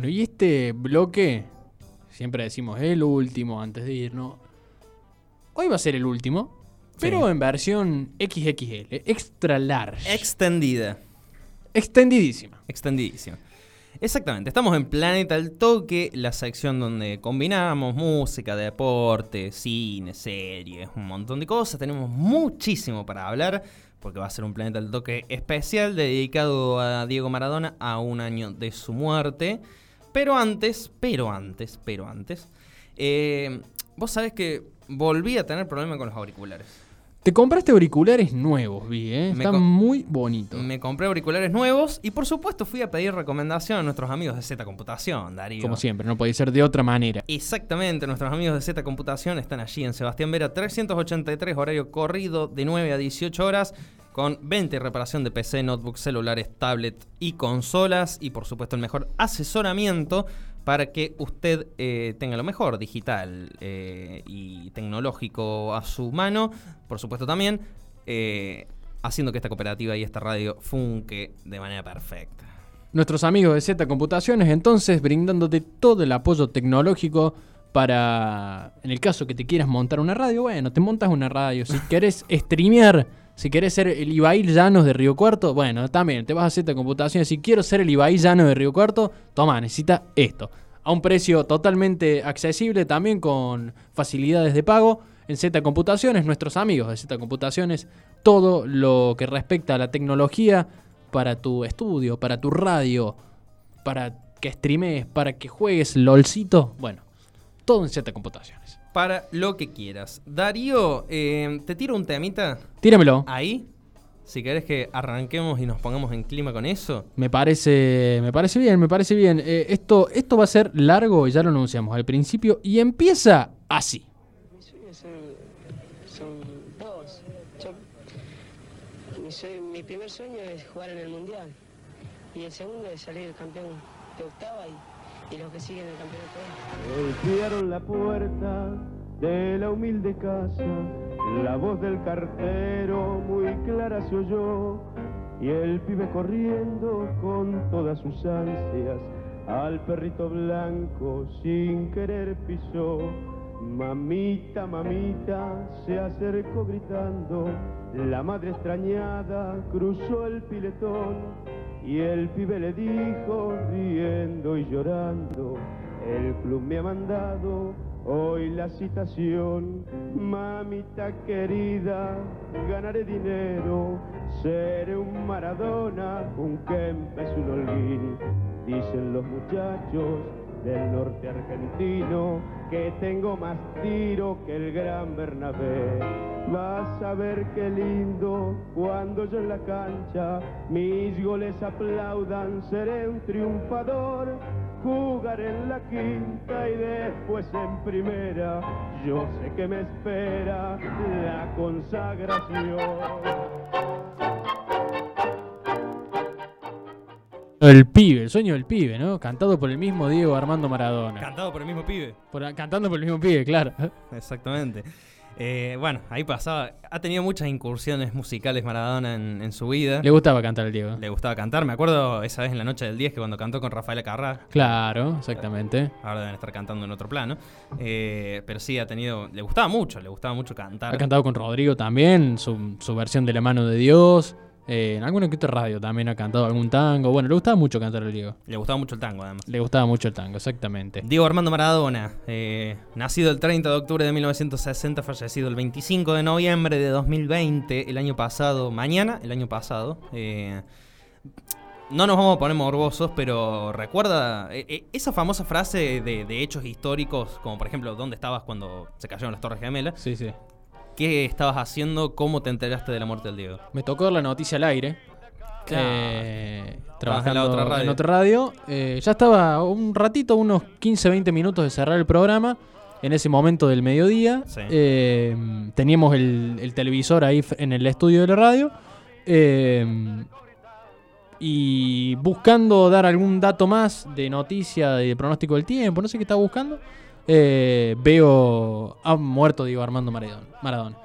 Bueno, y este bloque, siempre decimos el último antes de irnos. Hoy va a ser el último, pero en versión XXL, extra large. Extendida. extendidísima. Extendidísima. Exactamente, estamos en Planeta al Toque, la sección donde combinamos música, deporte, cine, series, un montón de cosas. Tenemos muchísimo para hablar, porque va a ser un Planeta al Toque especial dedicado a Diego Maradona a un año de su muerte. Pero antes, pero antes, pero antes, eh, vos sabés que volví a tener problemas con los auriculares. Te compraste auriculares nuevos, vi, ¿eh? Me Están muy bonitos. Me compré auriculares nuevos y por supuesto fui a pedir recomendación a nuestros amigos de Z Computación, Darío. Como siempre, no podía ser de otra manera. Exactamente, nuestros amigos de Z Computación están allí en Sebastián Vera 383, horario corrido de 9 a 18 horas, con venta y reparación de PC, notebooks, celulares, tablet y consolas, y por supuesto el mejor asesoramiento para que usted eh, tenga lo mejor digital eh, y tecnológico a su mano, por supuesto también, eh, haciendo que esta cooperativa y esta radio funque de manera perfecta. Nuestros amigos de Z Computaciones, entonces, brindándote todo el apoyo tecnológico para, en el caso que te quieras montar una radio, bueno, te montas una radio. Si querés streamear, si querés ser el Ibai Llanos de Río Cuarto, bueno, también te vas a Z Computaciones. Si quiero ser el Ibai Llanos de Río Cuarto, toma, necesita esto. A un precio totalmente accesible, también con facilidades de pago. En Z Computaciones, nuestros amigos de Z Computaciones, todo lo que respecta a la tecnología para tu estudio, para tu radio, para que streamees, para que juegues LOLcito, bueno, todo en Z Computaciones. Para lo que quieras. Darío, eh, te tiro un temita Tíramelo. ahí. Si querés que arranquemos y nos pongamos en clima con eso. Me parece, me parece bien, me parece bien. Eh, esto, esto va a ser largo, ya lo anunciamos al principio, y empieza así. Mis sueños son, son dos. Yo- mi, mi primer sueño es jugar en el Mundial. Y el segundo es salir campeón de octava y, y los que siguen el campeonato. Golpearon la puerta de la humilde casa, la voz del cartero muy clara se oyó, y el pibe corriendo con todas sus ansias, al perrito blanco sin querer pisó. Mamita, mamita, se acercó gritando, la madre extrañada cruzó el piletón, y el pibe le dijo, riendo y llorando, el club me ha mandado hoy la citación. Mamita querida, ganaré dinero, seré un Maradona, un Kempes, un Holguín. Dicen los muchachos del norte argentino que tengo más tiro que el gran Bernabé. Vas a ver qué lindo cuando yo en la cancha mis goles aplaudan, seré un triunfador. Jugaré en la quinta y después en primera. Yo sé que me espera la consagración. El pibe, el sueño del pibe, ¿no? Cantado por el mismo Diego Armando Maradona. Cantado por el mismo pibe. Por- cantando por el mismo pibe, claro. Exactamente. Eh, bueno, ahí pasaba. Ha tenido muchas incursiones musicales Maradona en, en su vida. Le gustaba cantar el Diego. Le gustaba cantar. Me acuerdo esa vez en la noche del 10 que cuando cantó con Rafaela Carrá. Claro, exactamente. Ahora deben estar cantando en otro plano. Eh, pero sí, ha tenido. Le gustaba mucho, le gustaba mucho cantar. Ha cantado con Rodrigo también, su, su versión de La mano de Dios. Eh, en alguna que otra radio también ha cantado algún tango. Bueno, le gustaba mucho cantar el Diego. Le gustaba mucho el tango, además. Le gustaba mucho el tango, exactamente. Diego Armando Maradona, eh, nacido el 30 de octubre de 1960, fallecido el 25 de noviembre de 2020, el año pasado, mañana, el año pasado. eh, no nos vamos a poner morbosos, pero recuerda eh, eh, esa famosa frase de, de hechos históricos, como por ejemplo, ¿dónde estabas cuando se cayeron las Torres Gemelas? Sí, sí. ¿Qué estabas haciendo? ¿Cómo te enteraste de la muerte del Diego? Me tocó dar la noticia al aire. Claro. eh, trabajando en la otra radio. en otra radio. Eh, ya estaba un ratito, unos 15, 20 minutos de cerrar el programa. En ese momento del mediodía. Sí. Eh, teníamos el, el televisor ahí en el estudio de la radio. Eh, y buscando dar algún dato más de noticia, de pronóstico del tiempo, no sé qué estaba buscando. Eh, veo. Ha muerto Diego Armando Maradona.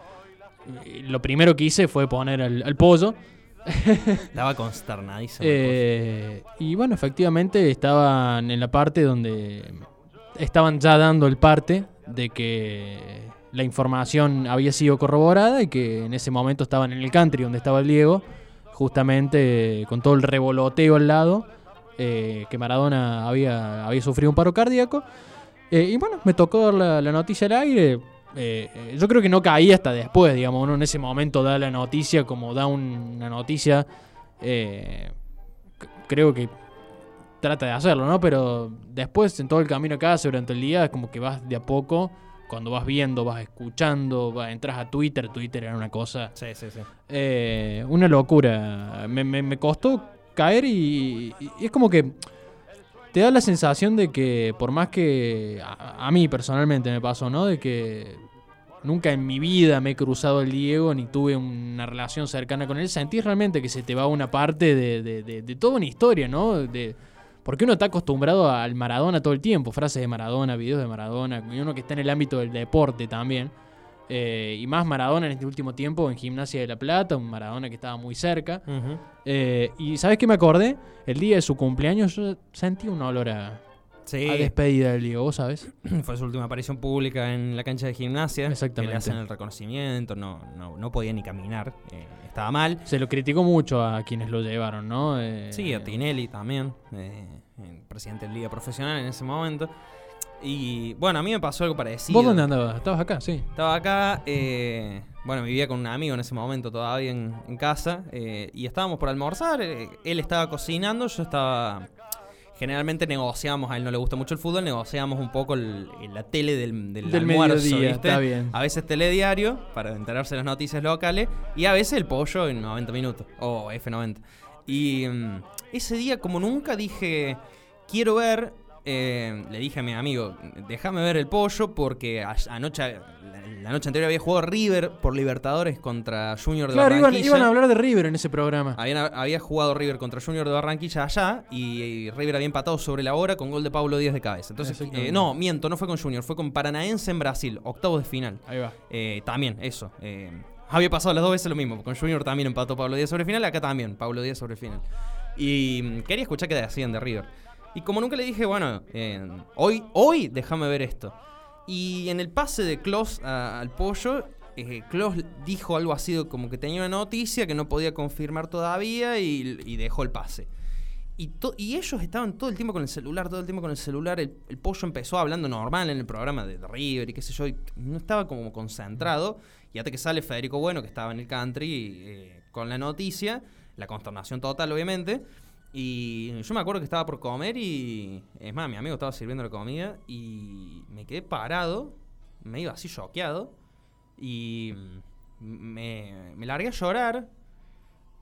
Lo primero que hice fue poner al, al pollo. Estaba consternadísimo. Eh, y bueno, efectivamente estaban en la parte donde estaban ya dando el parte de que la información había sido corroborada y que en ese momento estaban en el country donde estaba el Diego, justamente con todo el revoloteo al lado, eh, que Maradona había, había sufrido un paro cardíaco. Eh, y bueno, me tocó dar la, la noticia al aire. Eh, eh, yo creo que no caí hasta después, digamos, uno en ese momento da la noticia como da un- una noticia. eh, creo que trata de hacerlo, ¿no? Pero después en todo el camino acá, durante el día, es como que vas de a poco, cuando vas viendo, vas escuchando, vas, entras a Twitter, Twitter era una cosa, Sí, sí, sí. eh, una locura. Me, me- me costó caer y es como que te da la sensación de que por más que a, a mí personalmente me pasó, ¿no? De que nunca en mi vida me he cruzado el Diego ni tuve una relación cercana con él, sentí realmente que se te va una parte de, de- de- de toda una historia, ¿no? De, porque uno está acostumbrado al Maradona todo el tiempo, frases de Maradona, videos de Maradona, y uno que está en el ámbito del deporte también. Eh, y más Maradona en este último tiempo en Gimnasia de la Plata, un Maradona que estaba muy cerca. Ujú. Eh, y ¿sabes qué me acordé? El día de su cumpleaños yo sentí un olor a, Sí, a despedida del Diego, ¿vos sabes? fue su última aparición pública en la cancha de gimnasia. Exactamente. Que le hacen el reconocimiento, no, no, no podía ni caminar, eh, estaba mal. Se lo criticó mucho a quienes lo llevaron, ¿no? Eh, Sí, a Tinelli también, eh, el presidente de Liga Profesional en ese momento. Y bueno, a mí me pasó algo parecido. ¿Vos dónde andabas? ¿Estabas acá? Sí. Estaba acá, eh, bueno, vivía con un amigo en ese momento todavía en, en casa eh, y estábamos por almorzar. eh, él estaba cocinando, yo estaba. Generalmente negociamos, a él no le gusta mucho el fútbol, negociamos un poco el- la tele del, del, Del almuerzo, mediodía, ¿viste? está bien. A veces telediario para enterarse de las noticias locales y a veces el pollo en 90 minutos o F90. Y mm, ese día, como nunca, dije, quiero ver, eh, le dije a mi amigo, déjame ver el pollo porque a- anoche, la, noche anterior había jugado River por Libertadores contra Junior de Claro, iban, Barranquilla. iban a hablar de River en ese programa. Habían- había jugado River contra Junior de Barranquilla allá y, y River había empatado sobre la hora con gol de Pablo Díaz de cabeza. Entonces, eh, no, miento, no fue con Junior, fue con Paranaense en Brasil, octavos de final. Ahí va. Eh, también, eso. había pasado las dos veces lo mismo. Con Junior también empató Pablo Díaz sobre el final, acá también, Pablo Díaz sobre el final. Y mm, quería escuchar qué decían de River. Y como nunca le dije, bueno, eh, hoy, hoy déjame ver esto. Y en el pase de Klaus al pollo, eh, Klaus dijo algo así como que tenía una noticia que no podía confirmar todavía y, y dejó el pase. Y, y ellos estaban todo el tiempo con el celular, todo el tiempo con el celular. El, el pollo empezó hablando normal en el programa de, de River y qué sé yo. Y no estaba como concentrado. Y hasta que sale Federico Bueno, que estaba en el country, eh, con la noticia. La consternación total, obviamente. Y yo me acuerdo que estaba por comer y... Es más, mi amigo estaba sirviendo la comida y me quedé parado, medio así choqueado. Y me, me largué a llorar.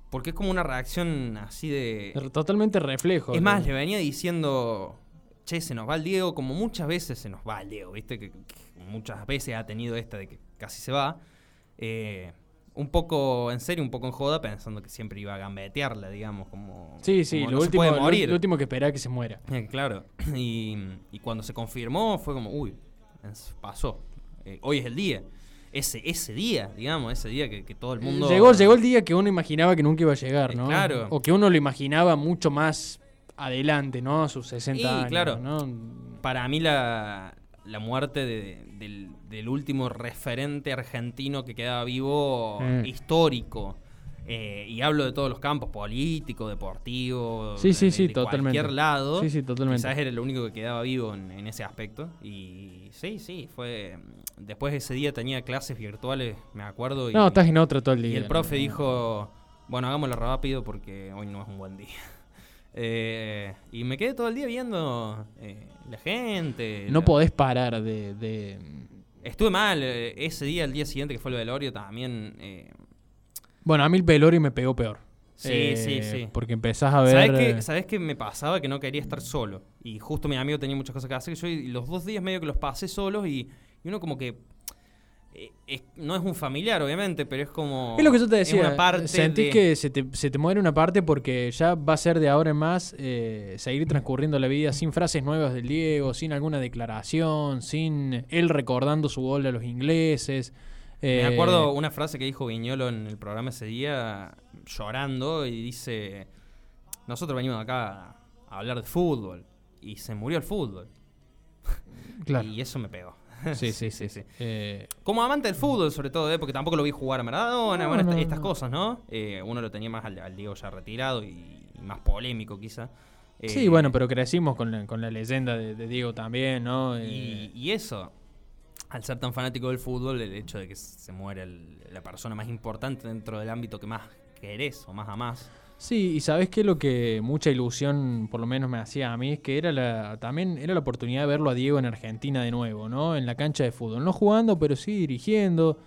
Porque es como una reacción así de... Totalmente reflejo. Es más, le venía diciendo, che, se nos va el Diego, como muchas veces se nos va el Diego, ¿viste? Que, que muchas veces ha tenido esta de que casi se va. Eh, un poco en serio, un poco en joda, pensando que siempre iba a gambetearla, digamos, como. Sí, sí, como lo, no se último, puede lo- morir. lo último que esperaba que se muera. Eh, claro. Y, y cuando se confirmó, fue como, uy, pasó. Eh, hoy es el día. Ese, ese día, digamos, ese día que, que todo el mundo. Llegó, llegó el día que uno imaginaba que nunca iba a llegar, Eh, ¿no? claro. O que uno lo imaginaba mucho más adelante, ¿no? A sus 60 Y, años, claro. ¿no? Para mí la, la muerte de- del, del último referente argentino que quedaba vivo Mm. histórico. eh, y hablo de todos los campos, político, deportivo, Sí, sí, de- sí, de totalmente. cualquier lado. Sí, sí, totalmente. Quizás era el único que quedaba vivo en, en ese aspecto. Y sí, sí, fue... Después de ese día tenía clases virtuales, me acuerdo. Y, No, estás en otra todo el día. y el profe ¿no? dijo, bueno, hagámoslo rápido porque hoy no es un buen día. Eh, y me quedé todo el día viendo eh, la gente. No la- podés parar de... de- Estuve mal. eh, ese día, el día siguiente que fue el velorio, también. eh, Bueno, a mí el velorio me pegó peor. Sí, Eh, sí, sí. Porque empezás a ver... ¿Sabes qué, eh, ¿Sabes qué me pasaba? Que no quería estar solo. Y justo mi amigo tenía muchas cosas que hacer. Yo y los dos días medio que los pasé solos y, y uno como que... eh, es- no es un familiar, obviamente, pero es como... Es lo que yo te decía. Una parte Sentís de- que se te, se te muere una parte porque ya va a ser de ahora en más eh, seguir transcurriendo la vida sin frases nuevas del Diego, sin alguna declaración, sin él recordando su gol a los ingleses. Me Eh, acuerdo una frase que dijo Viñolo en el programa ese día, llorando, y dice, nosotros venimos acá a hablar de fútbol, y se murió el fútbol. Claro. Y eso me pegó. Sí, sí, sí. sí. Eh, Como amante del fútbol, sobre todo, ¿eh? porque tampoco lo vi jugar a Maradona, No, bueno, esta- no, estas cosas, ¿no? Eh, uno lo tenía más al, al Diego ya retirado y, y más polémico, quizá. Sí, bueno, pero crecimos con la, con la leyenda de, de Diego también, ¿no? Y, y eso, al ser tan fanático del fútbol, el hecho de que se muera el- la persona más importante dentro del ámbito que más querés o más amás. Sí, y sabes que lo que mucha ilusión, por lo menos me hacía a mí, es que era la, también era la oportunidad de verlo a Diego en Argentina de nuevo, ¿no? En la cancha de fútbol. No jugando, pero sí dirigiendo,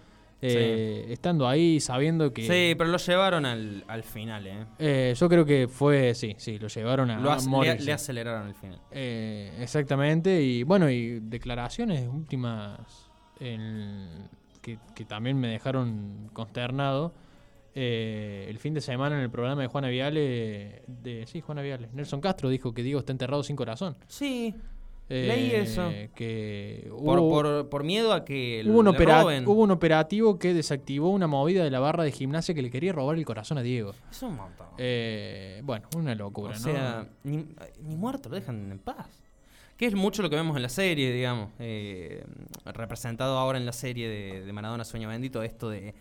eh, estando ahí, sabiendo que... Sí, pero lo llevaron al, al final, ¿eh? Eh, yo creo que fue, sí, sí, lo llevaron a, Lo a le, aceleraron al final. Eh, exactamente, y bueno, y declaraciones últimas en- que, que también me dejaron consternado. Eh, el fin de semana en el programa de Juana Viale, de, sí, Juana Viale, Nelson Castro dijo que Diego está enterrado sin corazón. Sí, Eh, Leí eso. Que por, hubo, por, por miedo a que hubo un roben. hubo un operativo que desactivó una movida de la barra de gimnasia que le quería robar el corazón a Diego. Es un montón. Eh, bueno, una locura, o ¿no? sea, ni, ni muerto lo dejan en paz. Que es mucho lo que vemos en la serie, digamos. eh, representado ahora en la serie de, de Maradona Sueño Bendito, esto de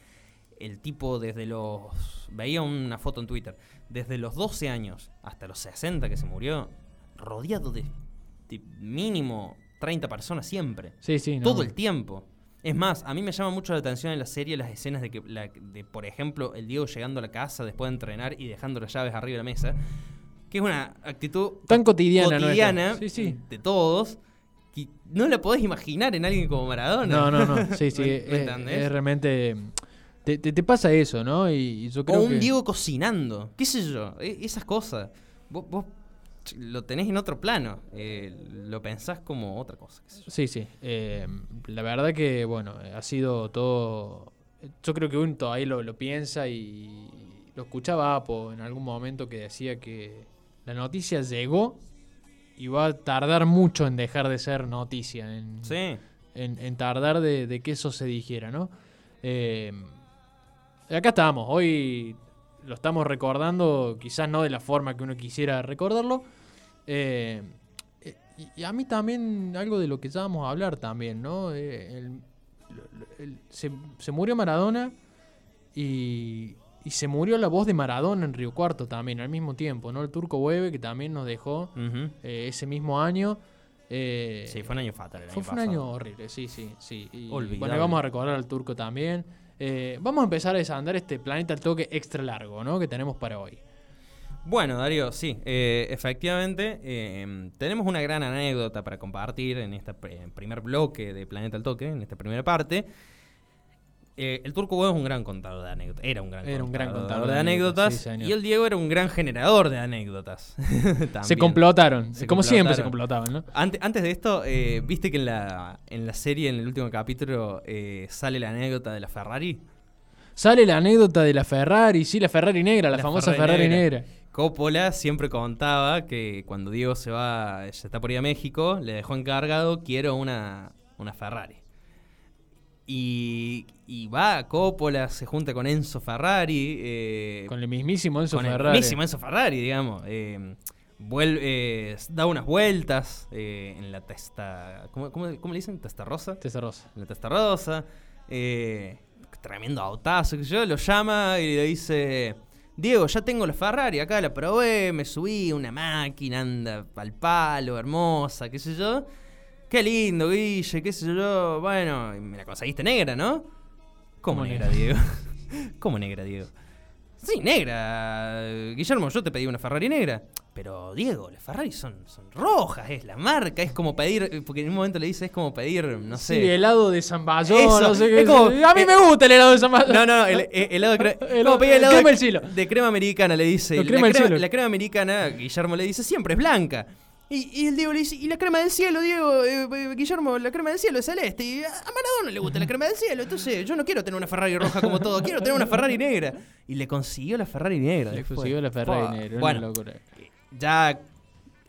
el tipo desde los... Veía una foto en Twitter. Desde los 12 años hasta los 60 que se murió, rodeado de, de mínimo 30 personas siempre. Sí, sí, no. Todo el tiempo. Es más, a mí me llama mucho la atención en la serie las escenas de que, la- de, por ejemplo, el Diego llegando a la casa después de entrenar y dejando las llaves arriba de la mesa. Que es una actitud Tan cotidiana, cotidiana Sí, sí. de todos. Que no la podés imaginar en alguien como Maradona. No, no, no. Sí, sí. ¿Me- es, me entendés? es realmente. Te, te- te pasa eso, ¿no? Y, y yo creo o un que. Diego cocinando. ¿Qué sé yo? e- esas cosas. Vos, vos lo tenés en otro plano. eh, lo pensás como otra cosa. qué sé yo. Sí, sí. Eh, la verdad que, bueno, ha sido todo. Yo creo que uno todavía lo, lo piensa y lo escuchaba Apo en algún momento que decía que la noticia llegó y va a tardar mucho en dejar de ser noticia, en, Sí. en, en tardar de, de que eso se dijera, ¿no? Eh, acá estamos, hoy lo estamos recordando, quizás no de la forma que uno quisiera recordarlo. eh, eh, y, y a mí también algo de lo que ya vamos a hablar también, ¿no? Eh, el- el- se, se murió Maradona y, y se murió la voz de Maradona en Río Cuarto también al mismo tiempo, ¿no? El turco Hueve que también nos dejó eh, ese mismo año. eh, Sí, fue un año fatal. el fue, año fue un año horrible, sí, sí, sí. Y, bueno, y vamos a recordar al turco también. Eh, vamos a empezar a desandar este planeta al toque extra largo, ¿no? Que tenemos para hoy. Bueno, Darío, sí, eh, efectivamente, eh, tenemos una gran anécdota para compartir en este pr- primer bloque de Planeta al Toque, en esta primera parte. Eh, el Turco Huevo es un gran contador de anécdotas, era un gran, Era un gran contador de de anécdotas, sí, y el Diego era un gran generador de anécdotas. Se complotaron, Se como siempre se complotaban, ¿no? Ante- antes de esto, eh, ¿viste que en la, en la serie, en el último capítulo, eh, sale la anécdota de la Ferrari? Sale la anécdota de la Ferrari, sí, la Ferrari negra, la, La famosa Ferrari Ferrari, negra. negra. Coppola siempre contaba que cuando Diego se va, ya está por ir a México, le dejó encargado, quiero una, una Ferrari. Y, y va Coppola, se junta con Enzo Ferrari. eh, Con el mismísimo Enzo con el Ferrari. mismísimo Enzo Ferrari, digamos. eh, vuel- eh, da unas vueltas eh, en la testa. ¿cómo, cómo, cómo le dicen? ¿Testa rosa? Testa rosa. en la testa rosa. eh, tremendo autazo, que yo lo llama y le dice: Diego, ya tengo la Ferrari, acá la probé, me subí a una máquina, anda al palo, hermosa, qué sé yo. Qué lindo, Guille, qué sé yo. Bueno, me la conseguiste negra, ¿no? ¿Cómo ¿Cómo negra? Diego? ¿Cómo negra, Diego? Sí, negra. Guillermo, yo te pedí una Ferrari negra. Pero Diego, las Ferrari son, son rojas, es la marca, es como pedir, porque en un momento le dice, es como pedir, no sé. Sí, helado de Zamballón, no sé qué. es como- a mí eh, me gusta el helado de Zamballón. No, no, el, el- helado de crema. El- como pedir el helado crema de, cielo. de crema americana, le dice. El crema crema, cielo. la crema americana, Guillermo le dice, siempre es blanca. Y, y el Diego le dice, ¿y la crema del cielo, Diego? Eh, eh, Guillermo, la crema del cielo es celeste. Y a Maradona le gusta la crema del cielo. Entonces, yo no quiero tener una Ferrari roja como todo, quiero tener una Ferrari negra. Y le consiguió la Ferrari negra. Le después. consiguió la Ferrari negra, una Bueno, locura. ya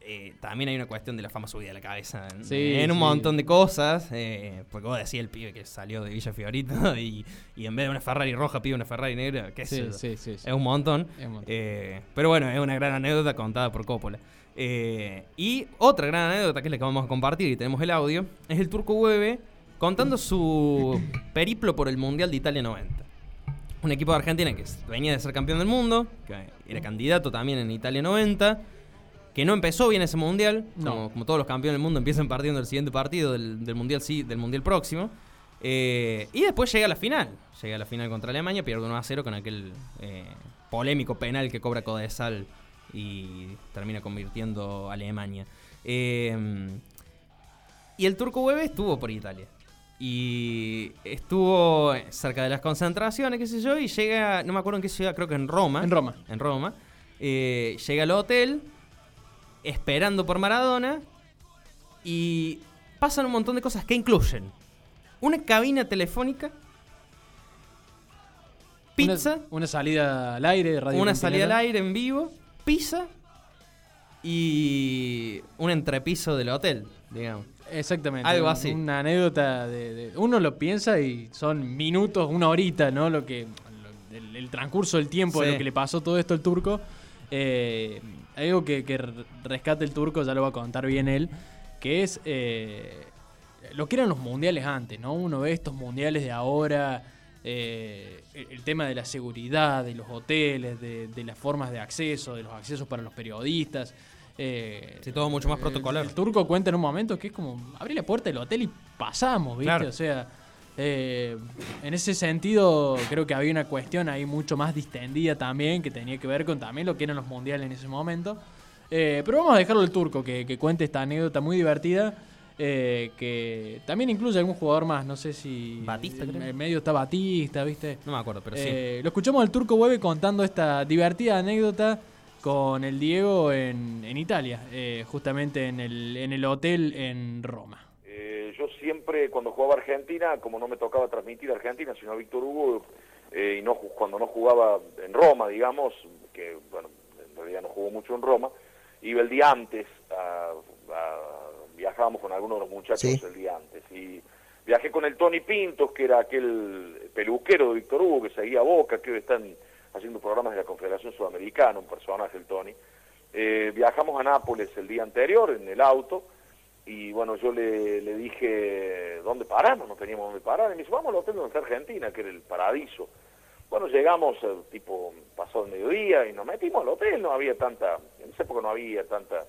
eh, también hay una cuestión de la fama subida a la cabeza en, Sí, en un sí. montón de cosas. eh, porque vos decías el pibe que salió de Villa Fiorito y, y en vez de una Ferrari roja pide una Ferrari negra. ¿Qué sé Sí. Es un montón. Es un montón. Eh, pero bueno, es una gran anécdota contada por Coppola. Eh, y otra gran anécdota que es la que vamos a compartir y tenemos el audio es el turco Hueve contando su periplo por el Mundial de Italia 90 un equipo de Argentina que venía de ser campeón del mundo, que era candidato también en Italia 90, que no empezó bien ese mundial, No. como, como todos los campeones del mundo empiezan partiendo el siguiente partido del, del mundial sí, del mundial próximo. Eh, y después llega a la final, llega a la final contra Alemania, pierde 1 a 0 con aquel eh, polémico penal que cobra Codesal y termina convirtiendo a Alemania. Eh, y el turco Hueve estuvo por Italia. Y estuvo cerca de las concentraciones, qué sé yo, y llega, no me acuerdo en qué ciudad, creo que en Roma. En Roma. En Roma. Eh, llega al hotel, esperando por Maradona, y pasan un montón de cosas que incluyen una cabina telefónica, pizza, Una, una salida al aire, radio una salida al aire en vivo, pizza y un entrepiso del hotel, digamos. Exactamente. Algo así. Una anécdota de, de- Uno lo piensa y son minutos, una horita, ¿no? Lo que. lo- el, el transcurso del tiempo de lo que le pasó todo esto al turco. Eh, algo que, que r- rescata el turco, ya lo va a contar bien él. Que es. eh, lo que eran los mundiales antes, ¿no? Uno ve estos mundiales de ahora. Eh, el, tema de la seguridad, de los hoteles, de, de las formas de acceso, de los accesos para los periodistas. eh, Sí, todo mucho más el- protocolar. El, turco cuenta en un momento que es como abrir la puerta del hotel y pasamos, ¿viste? Claro. O sea, eh, en ese sentido creo que había una cuestión ahí mucho más distendida también, que tenía que ver con también lo que eran los mundiales en ese momento. Eh, pero vamos a dejarlo al turco, que, que cuente esta anécdota muy divertida. Eh, que también incluye algún jugador más, no sé si. Batista, en creo. el medio está Batista, ¿viste? No me acuerdo, pero sí. Eh, Lo escuchamos al turco Hueve contando esta divertida anécdota con el Diego en, en Italia, eh, justamente en el, en el hotel en Roma. Eh, yo siempre, cuando jugaba Argentina, como no me tocaba transmitir Argentina, sino a Víctor Hugo, eh, y no cuando no jugaba en Roma, digamos, que bueno, en realidad no jugó mucho en Roma, iba el día antes, a- a- viajábamos con algunos de los muchachos Sí. el día antes, y viajé con el Tony Pintos, que era aquel peluquero de Víctor Hugo, que seguía Boca, que hoy están haciendo programas de la Confederación Sudamericana, un personaje el Tony. Eh, viajamos a Nápoles el día anterior en el auto, y bueno, yo le, le dije, ¿dónde paramos? No teníamos dónde parar. Y me dice, vamos al hotel donde está Argentina, que era el Paradiso. Bueno, llegamos eh, tipo pasado el mediodía y nos metimos al hotel, no había tanta, en esa época no había tanta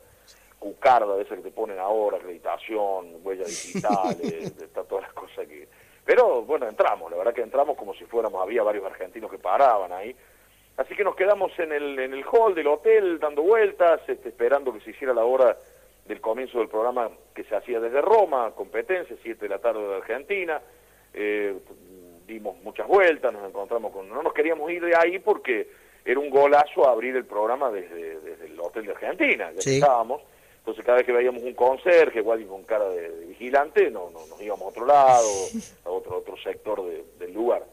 cucarda de esa que te ponen ahora, acreditación, huellas digitales, de, todas las cosas que... Pero bueno, entramos, la verdad que entramos como si fuéramos, había varios argentinos que paraban ahí. Así que nos quedamos en el, en el hall del hotel dando vueltas, este, esperando que se hiciera la hora del comienzo del programa que se hacía desde Roma, competencia, 7 de la tarde de Argentina. Eh, dimos muchas vueltas, nos encontramos con... No nos queríamos ir de ahí porque era un golazo abrir el programa desde, desde el hotel de Argentina, ya Sí. estábamos. Entonces cada vez que veíamos un conserje, igual con cara de, de vigilante, no, no, nos íbamos a otro lado, a otro, otro sector de- del lugar.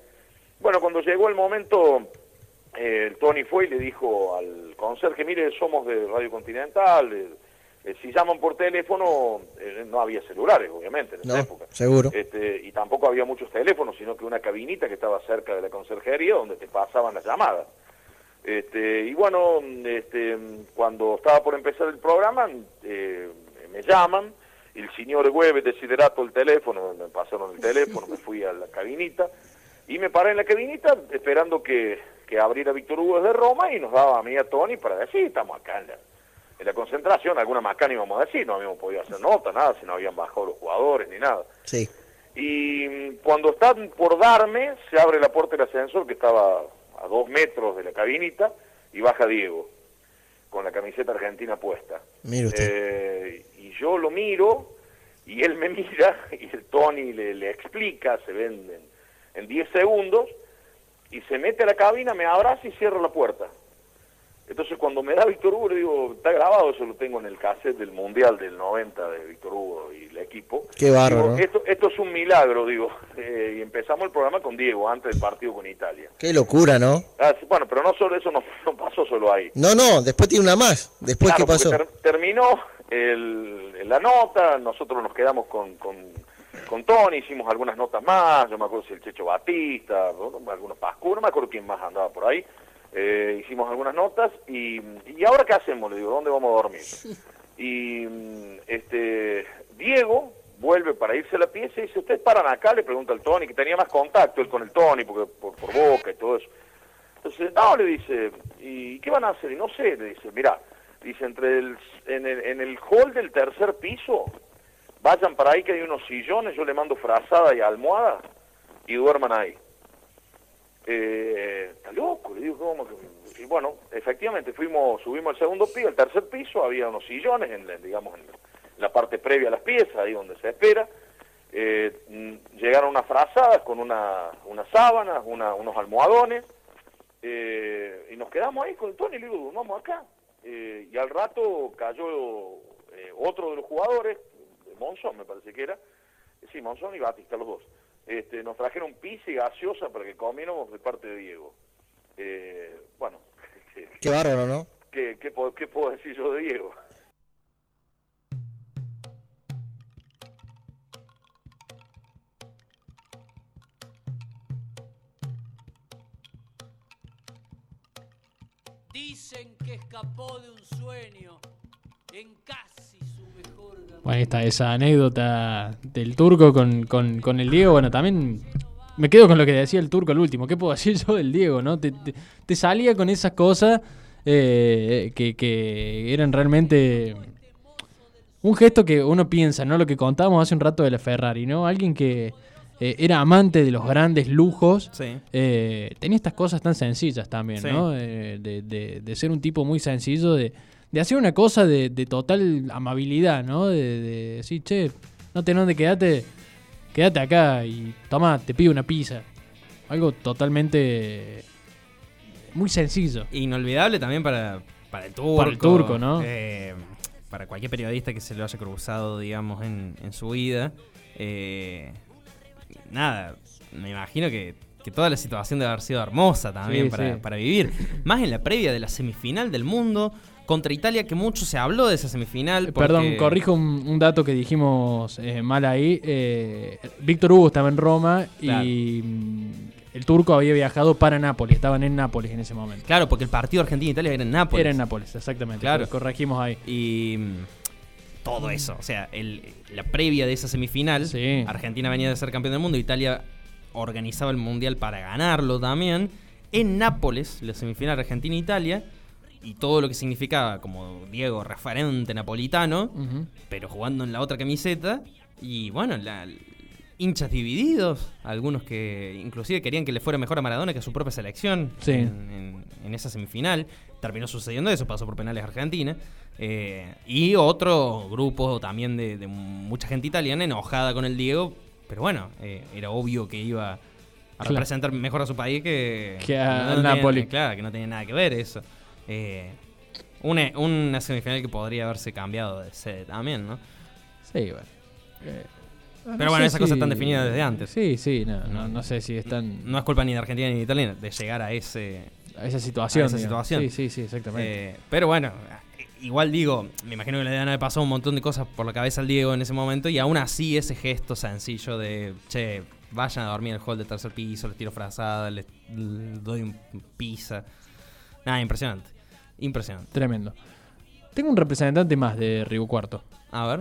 Bueno, cuando llegó el momento, eh, el Tony fue y le dijo al conserje, mire, somos de Radio Continental, eh, eh, si llaman por teléfono, eh, no había celulares, obviamente, en esa No, época. seguro. Este, y tampoco había muchos teléfonos, sino que una cabinita que estaba cerca de la conserjería donde te pasaban las llamadas. Este, y bueno, este, cuando estaba por empezar el programa, eh, me llaman, el señor Güeve desiderato el teléfono, me pasaron el teléfono, me fui a la cabinita, y me paré en la cabinita esperando que, que abriera Víctor Hugo desde Roma y nos daba a mí a Tony para decir, estamos acá en la, en la concentración, alguna macana íbamos a decir, no habíamos podido hacer nota, nada, si no habían bajado los jugadores ni nada. Sí. Y cuando están por darme, se abre la puerta del ascensor que estaba a dos metros de la cabinita y baja Diego, con la camiseta argentina puesta. Mire usted. Eh, y yo lo miro y él me mira y el Tony le, le explica, se ven en, en 10 segundos y se mete a la cabina, me abraza y cierra la puerta. Entonces cuando me da Víctor Hugo, le digo, está grabado, eso lo tengo en el cassette del Mundial del 90 de Víctor Hugo y el equipo. Qué bárbaro, esto, esto es un milagro, digo. Eh, y empezamos el programa con Diego, antes del partido con Italia. Qué locura, ¿no? Ah, bueno, pero no solo eso, no, no pasó solo ahí. No, no, después tiene una más. Después, Claro, ¿qué pasó? ter- terminó el- la nota, nosotros nos quedamos con, con, con Tony, hicimos algunas notas más, yo me acuerdo si el Checho Batista, ¿no? algunos Pascu, no me acuerdo quién más andaba por ahí. Eh, hicimos algunas notas y, y ahora qué hacemos, le digo, ¿dónde vamos a dormir? Y este Diego vuelve para irse a la pieza y dice, ¿ustedes paran acá? Le pregunta al Tony, que tenía más contacto él con el Tony, porque por, por boca y todo eso. Entonces, no, le dice, ¿y qué van a hacer? Y no sé, le dice, mira, dice, entre el, en, el, en el hall del tercer piso, vayan para ahí que hay unos sillones, yo le mando frazada y almohada y duerman ahí. Eh, está loco, le digo, ¿cómo que-?" Y bueno, efectivamente, fuimos, subimos al segundo piso, al tercer piso, había unos sillones, en, la- digamos, en la parte previa a las piezas, ahí donde se espera. Eh, mm, llegaron unas frazadas con una, unas sábanas, unos almohadones, eh, y nos quedamos ahí con el Tony, le digo, vamos acá. Eh, y al rato cayó otro de los jugadores, Monzón me parece que era, sí, Monzón y Batista, los dos. Este, nos trajeron pizza y gaseosa para que comiéramos de parte de Diego. Eh, bueno, Qué bárbaro, ¿no? ¿qué, qué, puedo- qué puedo decir yo de Diego? Dicen que escapó de un sueño Bueno, ahí está esa anécdota del turco con, con- con el Diego. Bueno, también me quedo con lo que decía el turco al último. ¿Qué puedo decir yo del Diego, no? Te, te- te salía con esas cosas eh, que, que eran realmente un gesto que uno piensa, ¿no? Lo que contábamos hace un rato de la Ferrari, ¿no? Alguien que eh, era amante de los grandes lujos. Sí. eh, tenía estas cosas tan sencillas también, Sí. ¿no? Eh, de, de- de ser un tipo muy sencillo, de, de hacer una cosa de, de total amabilidad, ¿no? De, de decir, che, no tenés dónde quedate, quédate acá y toma, te pido una pizza. Algo totalmente muy sencillo. Inolvidable también para, para el turco. Para el turco, ¿no? Eh, para cualquier periodista que se lo haya cruzado, digamos, en, en su vida. Eh, nada, me imagino que, que toda la situación debe haber sido hermosa también Sí, para, sí. para vivir. Más en la previa de la semifinal del mundo contra Italia, que mucho se habló de esa semifinal. porque- Perdón, corrijo un, un dato que dijimos eh, mal ahí. Eh, Víctor Hugo estaba en Roma y mm, el turco había viajado para Nápoles. Estaban en Nápoles en ese momento. Claro, porque el partido Argentina-Italia era en Nápoles. Era en Nápoles, exactamente. Claro. Corregimos ahí. Y mm, todo eso, o sea, el- la previa de esa semifinal, Argentina venía de ser campeón del mundo, Italia organizaba el mundial para ganarlo también. En Nápoles, la semifinal Argentina-Italia, y todo lo que significaba, como Diego, referente napolitano, pero jugando en la otra camiseta. Y bueno, la, hinchas divididos, algunos que inclusive querían que le fuera mejor a Maradona que a su propia selección Sí. en, en- en esa semifinal. Terminó sucediendo eso, pasó por penales Argentina. Eh, y otro grupo también de, de mucha gente italiana enojada con el Diego, pero bueno, eh, era obvio que iba a Claro. representar mejor a su país que, Que a- no al tenía- Napoli. claro, que no tenía nada que ver eso. Eh, una, una semifinal que podría haberse cambiado de sede también, ¿no? Sí, bueno. Eh, Pero no bueno, esas cosas si- están definidas desde antes. Sí, sí, no, no, no sé si están No es culpa ni de Argentina ni de Italia de llegar a ese a esa situación. a esa digamos. situación. Sí, sí, sí, exactamente. Eh, pero bueno, igual digo, me imagino que le deben haber pasado un montón de cosas por la cabeza al Diego en ese momento y aún así ese gesto sencillo de, che, vayan a dormir en el hall del tercer piso, les tiro frazada, les, les doy un pizza. Nada, impresionante. Impresionante. Tremendo. Tengo un representante más de Río Cuarto. A ver.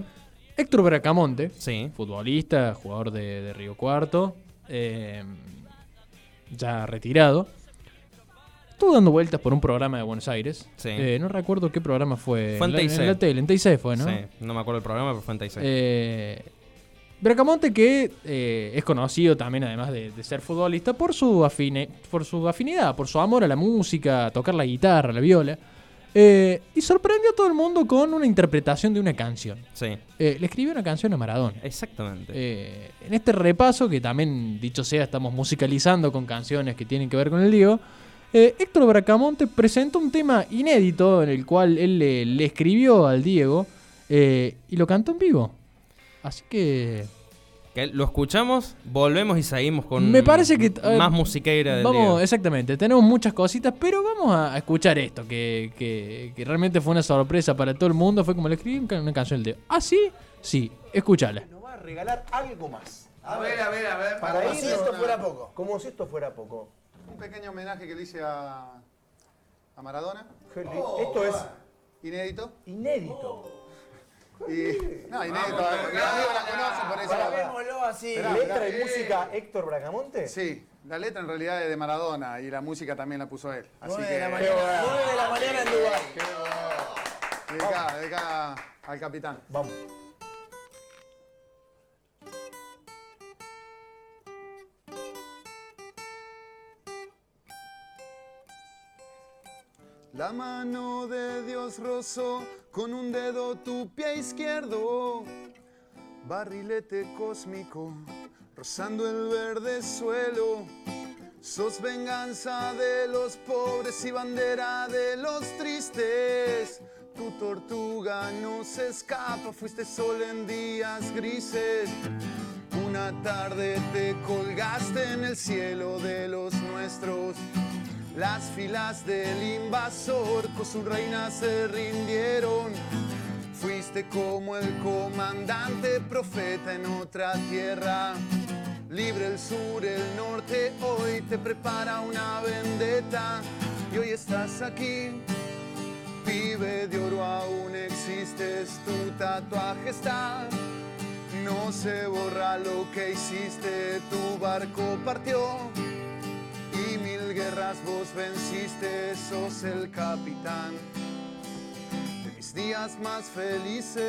Héctor Bracamonte, Sí. futbolista, jugador de, de Río Cuarto, eh, ya retirado. Estuvo dando vueltas por un programa de Buenos Aires. Sí. Eh, no recuerdo qué programa fue. Fue en la, TIC. la tele, en TIC fue, ¿no? Sí, no me acuerdo el programa, pero fue en TIC. Eh, Bracamonte que eh, es conocido también, además de, de ser futbolista, por su, afine- por su afinidad, por su amor a la música, a tocar la guitarra, la viola. Eh, y sorprendió a todo el mundo con una interpretación de una canción. Sí. Eh, le escribió una canción a Maradona. Exactamente. En este repaso, que también, dicho sea, estamos musicalizando con canciones que tienen que ver con el Diego, Héctor Bracamonte presentó un tema inédito en el cual él le, le escribió al Diego y lo cantó en vivo. Así que Que lo escuchamos, volvemos y seguimos con me parece que eh, más musiqueira del Vamos, exactamente, tenemos muchas cositas, pero vamos a, escuchar esto, que, que- que realmente fue una sorpresa para todo el mundo. Fue como le escribí una canción del Diego. ¿Ah, sí? Sí, escúchala. Nos va a regalar algo más. A ver, a ver, a ver. Para Como ir si esto fuera poco. Como si esto fuera poco. Un pequeño homenaje que le hice a, a Maradona. Esto es Inédito. inédito. Y, no, inédito. Mi amigo la conoce, por eso. Grabémoslo así. Esperá, ¿Letra y esperá. música Héctor Bracamonte? Sí, la letra en realidad es de Maradona y la música también la puso él. Así Nueve que. de la mañana, nueve de la mañana en Dubái. Dedicada, dedicada al capitán. Vamos. La mano de Dios rozó con un dedo tu pie izquierdo. Barrilete cósmico, rozando el verde suelo. Sos venganza de los pobres y bandera de los tristes. Tu tortuga no se escapa, fuiste sol en días grises. Una tarde te colgaste en el cielo de los nuestros. Las filas del invasor con su reina se rindieron. Fuiste como el comandante profeta en otra tierra. Libre el sur, el norte, hoy te prepara una vendetta. Y hoy estás aquí, pibe de oro, aún existes, tu tatuaje está. No se borra lo que hiciste, tu barco partió vos venciste, sos el capitán de mis días más felices.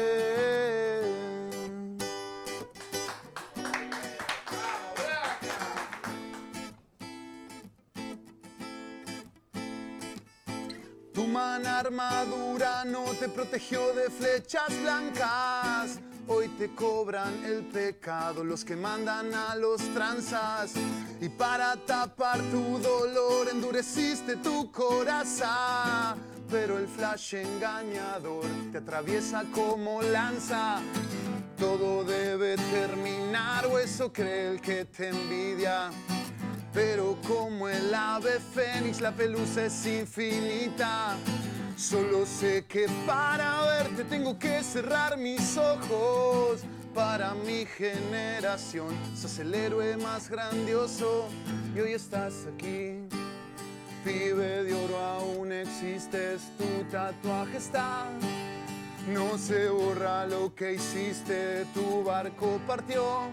Tu mana armadura no te protegió de flechas blancas. Hoy te cobran el pecado los que mandan a los tranzas. Y para tapar tu dolor endureciste tu coraza. Pero el flash engañador te atraviesa como lanza. Todo debe terminar o eso cree el que te envidia. Pero como el ave fénix la pelusa es infinita. Solo sé que para verte tengo que cerrar mis ojos. Para mi generación sos el héroe más grandioso y hoy estás aquí. Pibe de oro aún existes, tu tatuaje está. No se borra lo que hiciste, tu barco partió.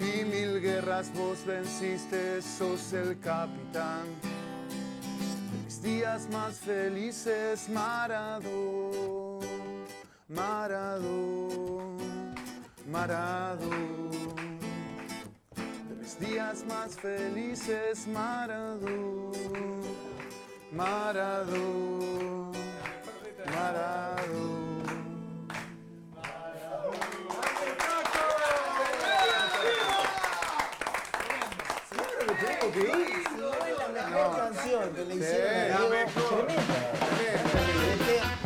Y mil guerras vos venciste, sos el capitán. De mis días más felices, Marado, Marado, Marado. De días más felices, Marado, Marado, Marado. Lo que es la mejor canción que le hicieron a Sí, Diego. la mejor. Tremenda.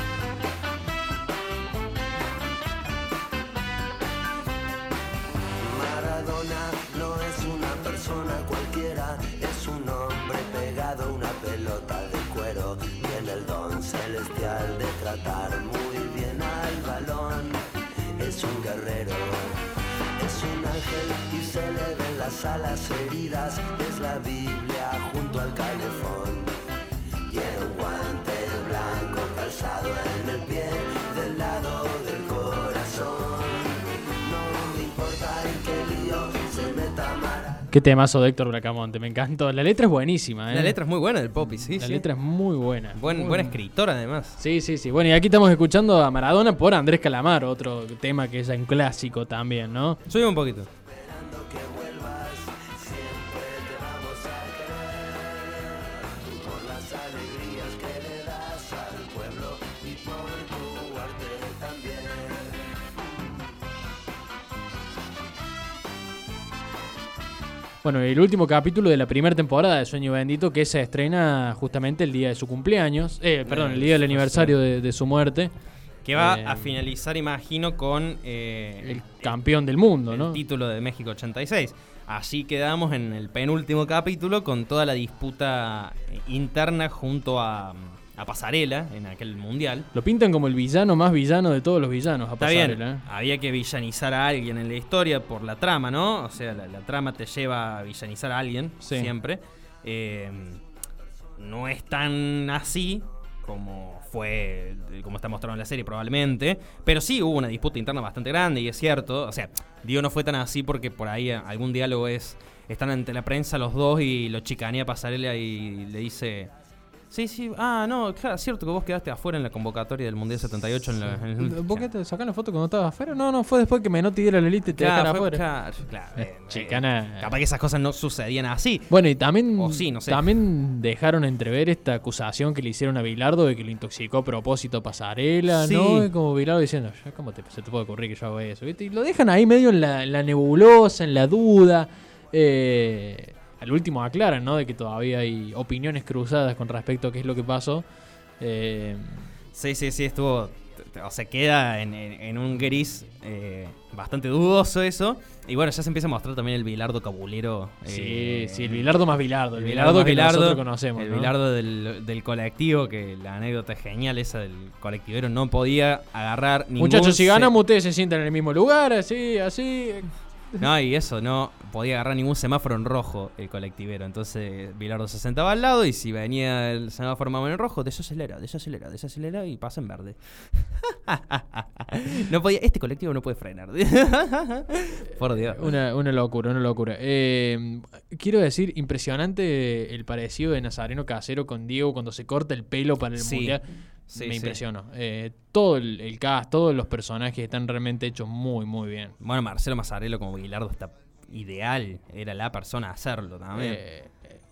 Maradona no es una persona cualquiera, es un hombre pegado a una pelota de cuero. Tiene el don celestial de tratar las alas heridas. Es la Biblia junto al calefón. Tiene un guante blanco calzado en el pie del lado del corazón. No me importa en qué lío se meta Mara. Qué temazo de Héctor Bracamonte, me encantó. La letra es buenísima, ¿eh? La letra es muy buena del Poppy, sí, La sí. letra es muy buena. Buen, muy buen buena. escritor, además. Sí, sí, sí. Bueno, y aquí estamos escuchando a Maradona por Andrés Calamaro, otro tema que es un clásico también, ¿no? Sube un poquito. Bueno, el último capítulo de la primera temporada de Sueño Bendito que se estrena justamente el día de su cumpleaños, eh, perdón, el día del aniversario de, de su muerte. Que va Eh, a finalizar, imagino, con eh, el campeón del mundo, ¿no? el título de México 86. Así quedamos en el penúltimo capítulo con toda la disputa eh, interna junto a, a Pasarela en aquel mundial. Lo pintan como el villano más villano de todos los villanos, a Está Pasarela, ¿eh? había que villanizar a alguien en la historia por la trama, ¿no? O sea, la, la trama te lleva a villanizar a alguien, Sí. siempre. Eh, no es tan así como fue, como está mostrado en la serie probablemente, pero sí hubo una disputa interna bastante grande y es cierto, o sea, digo no fue tan así porque por ahí algún diálogo es, están ante la prensa los dos y lo chicanea Pasarela y le dice... Sí, sí, ah, no, claro, es cierto que vos quedaste afuera en la convocatoria del Mundial 78 en la... en el- ¿Vos qué te sacaron la foto cuando estabas afuera? No, no, fue después que Menotti diera la elite y te Claro, fue- afuera. claro, claro, Eh, eh, chicana. Capaz que esas cosas no sucedían así. Bueno, y también, O sí, no sé. también dejaron entrever esta acusación que le hicieron a Bilardo de que lo intoxicó a propósito Pasarela, Sí. ¿no? Y como Bilardo diciendo, "Ya, ¿cómo te, se te puede ocurrir que yo haga eso? ¿viste? Y lo dejan ahí medio en la, en la nebulosa, en la duda. Eh, al último aclaran, ¿no? De que todavía hay opiniones cruzadas con respecto a qué es lo que pasó. Eh, Sí, sí, sí, estuvo. O sea, queda en, en- en un gris eh, bastante dudoso eso. Y bueno, ya se empieza a mostrar también el Bilardo cabulero. Sí, eh, sí, el Bilardo más Bilardo, el el Bilardo más que nosotros conocemos, El ¿no? Bilardo del, del colectivo, que la anécdota es genial esa del colectivero. No podía agarrar ningún. Muchachos, si ganamos, ustedes se sientan en el mismo lugar, así, así. No, y eso, no podía agarrar ningún semáforo en rojo el colectivero. Entonces Bilardo se sentaba al lado y si venía el semáforo más en rojo, desacelera, desacelera, desacelera y pasa en verde. no podía, este colectivo no puede frenar. Por Dios. Una, una locura, una locura. Eh, quiero decir, impresionante el parecido de Nazareno Casero con Diego cuando se corta el pelo para el Sí. mundial. Sí, Me sí. impresionó. Eh, todo el, el cast, todos los personajes están realmente hechos muy, muy bien. Bueno, Marcelo Mazzarello como Bilardo está ideal. Era la persona a hacerlo también. Eh,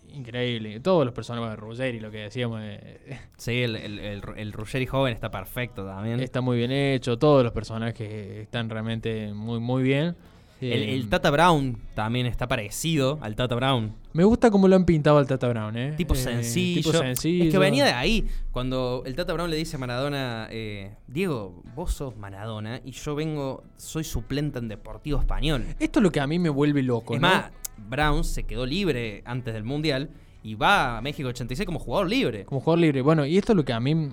increíble. Todos los personajes de Ruggeri, lo que decíamos, eh, sí, el, el, el, el Ruggeri joven está perfecto también. está muy bien hecho. Todos los personajes están realmente muy, muy bien. El, Eh, el Tata Brown también está parecido al Tata Brown. Me gusta cómo lo han pintado al Tata Brown, ¿eh? Tipo Eh, sencillo. tipo sencillo. Es que venía de ahí. Cuando el Tata Brown le dice a Maradona, eh, Diego, vos sos Maradona y yo vengo, soy suplente en Deportivo Español. Esto es lo que a mí me vuelve loco, Es ¿no? más, Brown se quedó libre antes del Mundial y va a México 86 como jugador libre. Como jugador libre. Bueno, y esto es lo que a mí.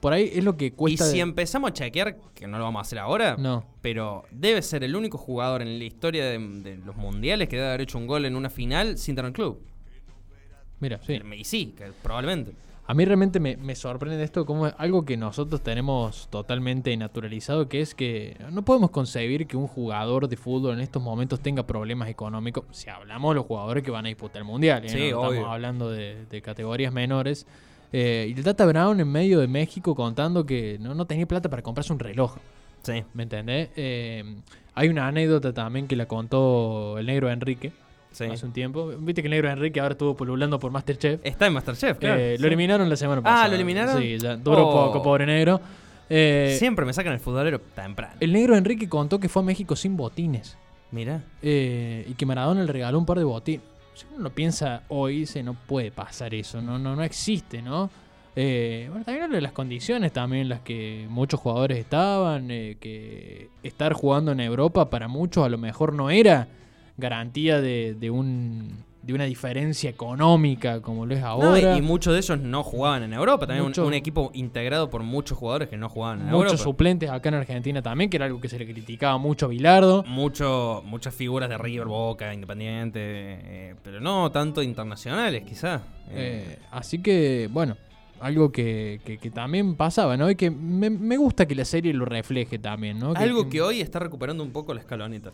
Por ahí es lo que Y cuesta. si de- empezamos a chequear, que no lo vamos a hacer ahora, No. pero debe ser el único jugador en la historia de, de los mundiales que debe haber hecho un gol en una final sin tener club. Mira, sí. Y sí, que probablemente. A mí realmente me, me sorprende de esto como algo que nosotros tenemos totalmente naturalizado, que es que no podemos concebir que un jugador de fútbol en estos momentos tenga problemas económicos. Si hablamos de los jugadores que van a disputar el mundial, ¿eh? Sí, No obvio. estamos hablando de, de categorías menores. Eh, y el Tata Brown en medio de México contando que no, no tenía plata para comprarse un reloj. Sí. ¿Me entendés? Eh, hay una anécdota también que la contó el negro Enrique Sí. hace un tiempo. Viste que el negro Enrique ahora estuvo pululando por Masterchef. Está en Masterchef, claro. Eh, sí. Lo eliminaron la semana Ah, pasada. ¿lo eliminaron? Sí, ya duró Oh. poco, pobre negro. Eh, Siempre me sacan el futbolero temprano. el negro Enrique contó que fue a México sin botines. Mira. eh, y que Maradona le regaló un par de botines. Si uno lo piensa hoy, se no puede pasar eso, no, no, no existe, ¿no? Eh, bueno, también las condiciones también en las que muchos jugadores estaban, eh, que estar jugando en Europa para muchos a lo mejor no era garantía de, de un, de una diferencia económica como lo es ahora. y, y muchos de ellos no jugaban en Europa. También un- Mucho- un, equipo integrado por muchos jugadores que no jugaban en Muchos Europa. suplentes acá en Argentina también, que era algo que se le criticaba mucho a Bilardo. Mucho, muchas figuras de River, Boca, Independiente, eh, pero no tanto internacionales, quizás. Eh, así que, bueno, algo que, que- que también pasaba, ¿no? Y que me, me gusta que la serie lo refleje también, ¿no? Algo que hoy está recuperando un poco la escaloneta.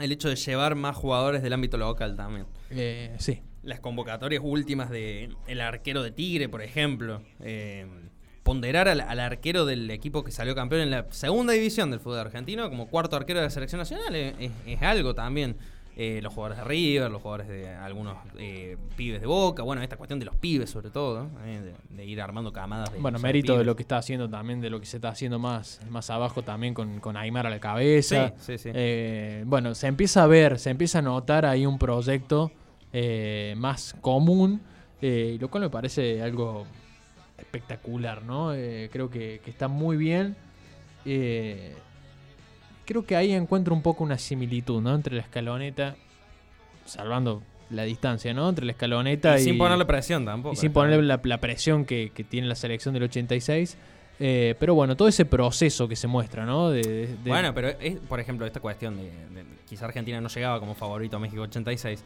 El hecho de llevar más jugadores del ámbito local también. Eh, sí. Las convocatorias últimas de el arquero de Tigre, por ejemplo. eh, ponderar al, al arquero del equipo que salió campeón en la segunda división del fútbol argentino como cuarto arquero de la selección nacional es, es- es algo también. Eh, los jugadores de River, los jugadores de algunos eh, pibes de Boca, bueno, esta cuestión de los pibes sobre todo, eh, de, de ir armando camadas de Bueno, mérito de lo que está haciendo también, de lo que se está haciendo más, más abajo también con, con Aymar a la cabeza. Sí, sí, sí. Bueno, se empieza a ver, se empieza a notar ahí un proyecto más común, lo cual me parece algo espectacular, ¿no? Creo que, que está muy bien. Creo que ahí encuentro un poco una similitud, ¿no? Entre la escaloneta, salvando la distancia, ¿no? Entre la escaloneta Y y... sin ponerle presión tampoco, Y sin ponerle la, la presión que, que tiene la selección del 86. Eh, pero bueno, todo ese proceso que se muestra, ¿no? De, de- de- Bueno, pero es, por ejemplo, esta cuestión de, de- quizá Argentina no llegaba como favorito a México 86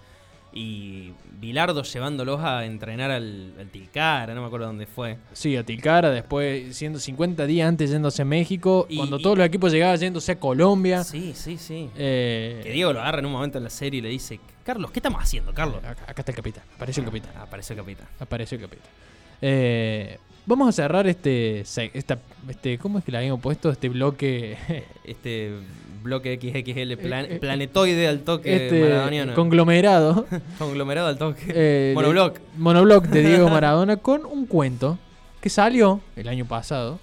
y Bilardo llevándolos a entrenar al, al Tilcara, no me acuerdo dónde fue. Sí, a Tilcara, después siendo 50 días antes yéndose a México, Y- cuando y- todos los equipos llegaban yéndose a Colombia. Sí, sí, sí. Eh, Que Diego lo agarra en un momento en la serie y le dice, Carlos, ¿qué estamos haciendo, Carlos? Acá, acá está el capitán, apareció el capitán. Apareció el capitán. Apareció el capitán. Eh, vamos a cerrar este, esta, este, ¿cómo es que le habíamos puesto? Este bloque... Este bloque XXL plan- Eh, eh, planetoide al toque este maradoniano. conglomerado. Conglomerado al toque. Eh, de- Monobloc. Monobloc de Diego Maradona con un cuento que salió el año pasado.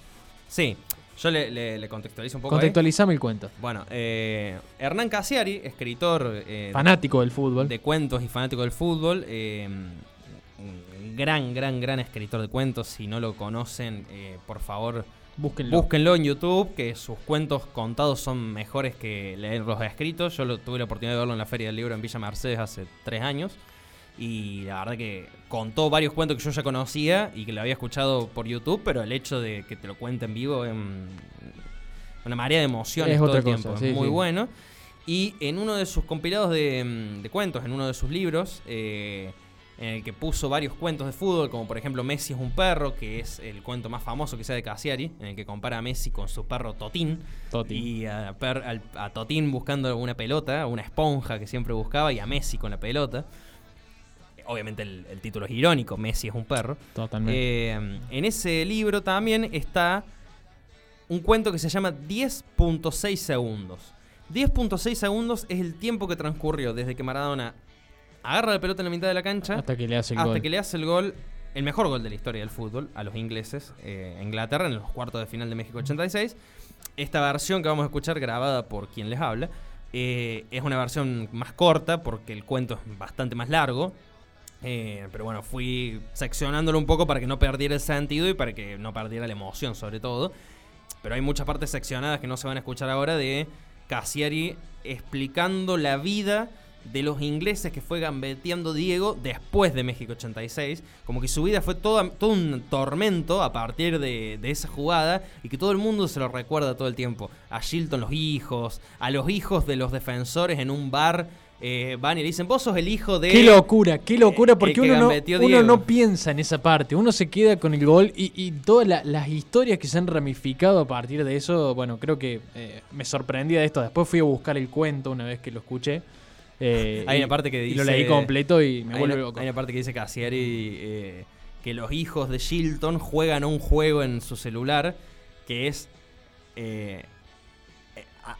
Sí, yo le, le- le contextualizo un poco. ahí. Contextualizame el cuento. Bueno, eh, Hernán Casiari, escritor eh, Fanático del fútbol. de cuentos y fanático del fútbol, eh, un gran, gran, gran escritor de cuentos. Si no lo conocen, eh, por favor, Búsquenlo. búsquenlo en YouTube, que sus cuentos contados son mejores que leerlos escritos. Yo lo, tuve la oportunidad de verlo en la Feria del Libro en Villa Mercedes hace tres años. Y la verdad que contó varios cuentos que yo ya conocía y que lo había escuchado por YouTube, pero el hecho de que te lo cuente en vivo es un- una marea de emociones Es todo otra el cosa, tiempo. sí, es muy sí. bueno. Y en uno de sus compilados de, mm, de cuentos, en uno de sus libros, eh, en el que puso varios cuentos de fútbol, como por ejemplo Messi es un perro, que es el cuento más famoso que sea de Cassiari, en el que compara a Messi con su perro Totín. Totín. Y a, per- al- a Totín buscando una pelota, una esponja que siempre buscaba, y a Messi con la pelota. Obviamente el, el título es irónico, Messi es un perro. Totalmente. Eh, en ese libro también está un cuento que se llama 10.6 segundos. 10.6 segundos es el tiempo que transcurrió desde que Maradona agarra la pelota en la mitad de la cancha Hasta que le hace el hasta gol. que le hace el gol, el mejor gol de la historia del fútbol a los ingleses, eh, a Inglaterra, en los cuartos de final de México 86. Esta versión que vamos a escuchar grabada por quien les habla eh, es una versión más corta porque el cuento es bastante más largo. Eh, pero bueno, fui seccionándolo un poco para que no perdiera el sentido y para que no perdiera la emoción sobre todo. Pero hay muchas partes seccionadas que no se van a escuchar ahora de Cassiari explicando la vida de los ingleses que fue gambeteando Diego después de México 86. Como que su vida fue toda, todo un tormento a partir de, de esa jugada y que todo el mundo se lo recuerda todo el tiempo. A Shilton los hijos, a los hijos de los defensores en un bar. eh, van y le dicen, vos sos el hijo de... Qué locura, qué locura, porque que uno, no, uno Diego". no piensa en esa parte, uno se queda con el gol y, y todas la- las historias que se han ramificado a partir de eso, bueno, creo que eh, me sorprendía de esto. Después fui a buscar el cuento una vez que lo escuché. Eh, Hay una parte que dice. lo leí completo y me hay vuelve una, loco. Hay una parte que dice Cassiari eh, que los hijos de Shilton juegan un juego en su celular que es. eh,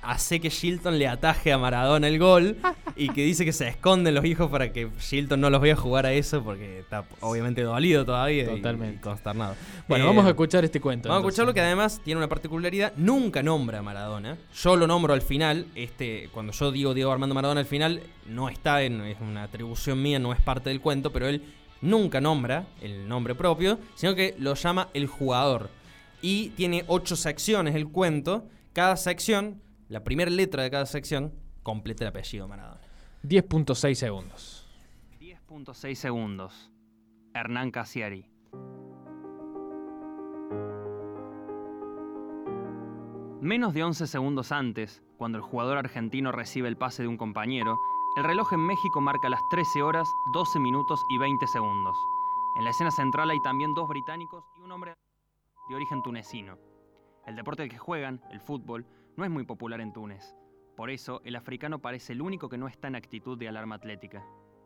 hace que Shilton le ataje a Maradona el gol y que dice que se esconden los hijos para que Shilton no los vea jugar a eso porque está obviamente dolido todavía Totalmente. y consternado. Bueno, Eh, vamos a escuchar este cuento. Vamos a entonces. escucharlo que además tiene una particularidad. Nunca nombra a Maradona. Yo lo nombro al final. Este, cuando yo digo Diego Armando Maradona al final, no está en. Es una atribución mía, no es parte del cuento, pero él nunca nombra el nombre propio, sino que lo llama el jugador. Y tiene ocho secciones el cuento. Cada sección, la primera letra de cada sección, completa el apellido Maradona. 10.6 segundos. 10.6 segundos. Hernán Casiari. Menos de 11 segundos antes, cuando el jugador argentino recibe el pase de un compañero, el reloj en México marca las 13 horas, 12 minutos y 20 segundos. En la escena central hay también dos británicos y un hombre de origen tunecino. El deporte al que juegan, el fútbol, no es muy popular en Túnez. Por eso, el africano parece el único que no está en actitud de alarma atlética.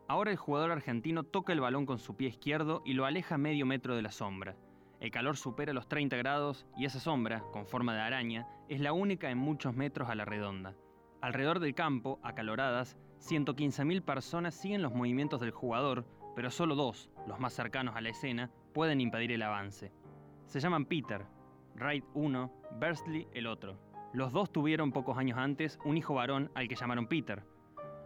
Ahora el jugador argentino toca el balón con su pie izquierdo y lo aleja medio metro de la sombra. El calor supera los 30 grados y esa sombra, con forma de araña, es la única en muchos metros a la redonda. Alrededor del campo, acaloradas, 115.000 personas siguen los movimientos del jugador, pero solo dos, los más cercanos a la escena, pueden impedir el avance. Se llaman Peter, Wright uno, Bursley el otro. Los dos tuvieron pocos años antes un hijo varón al que llamaron Peter.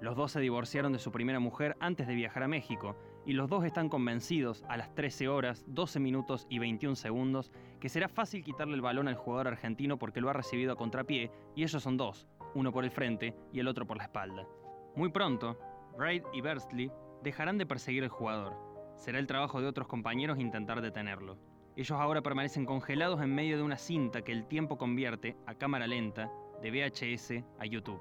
Los dos se divorciaron de su primera mujer antes de viajar a México y los dos están convencidos a las 13 horas, 12 minutos y 21 segundos que será fácil quitarle el balón al jugador argentino porque lo ha recibido a contrapié y ellos son dos, uno por el frente y el otro por la espalda. Muy pronto, Wright y Bursley dejarán de perseguir al jugador. Será el trabajo de otros compañeros intentar detenerlo. Ellos ahora permanecen congelados en medio de una cinta que el tiempo convierte a cámara lenta de VHS a YouTube.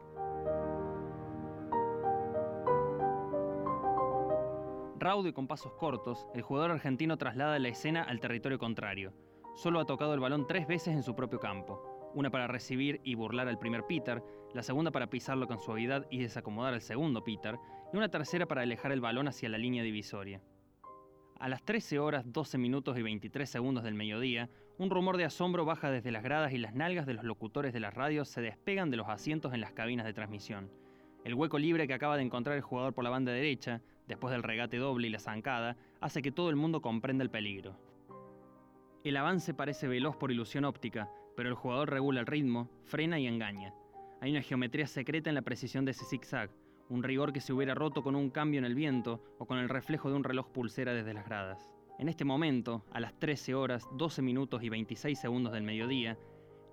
Raudo y con pasos cortos, el jugador argentino traslada la escena al territorio contrario. Solo ha tocado el balón tres veces en su propio campo. Una para recibir y burlar al primer Peter, la segunda para pisarlo con suavidad y desacomodar al segundo Peter, y una tercera para alejar el balón hacia la línea divisoria. A las 13 horas 12 minutos y 23 segundos del mediodía, un rumor de asombro baja desde las gradas y las nalgas de los locutores de las radios se despegan de los asientos en las cabinas de transmisión. El hueco libre que acaba de encontrar el jugador por la banda derecha, después del regate doble y la zancada, hace que todo el mundo comprenda el peligro. El avance parece veloz por ilusión óptica, pero el jugador regula el ritmo, frena y engaña. Hay una geometría secreta en la precisión de ese zigzag, un rigor que se hubiera roto con un cambio en el viento o con el reflejo de un reloj pulsera desde las gradas. En este momento, a las 13 horas, 12 minutos y 26 segundos del mediodía,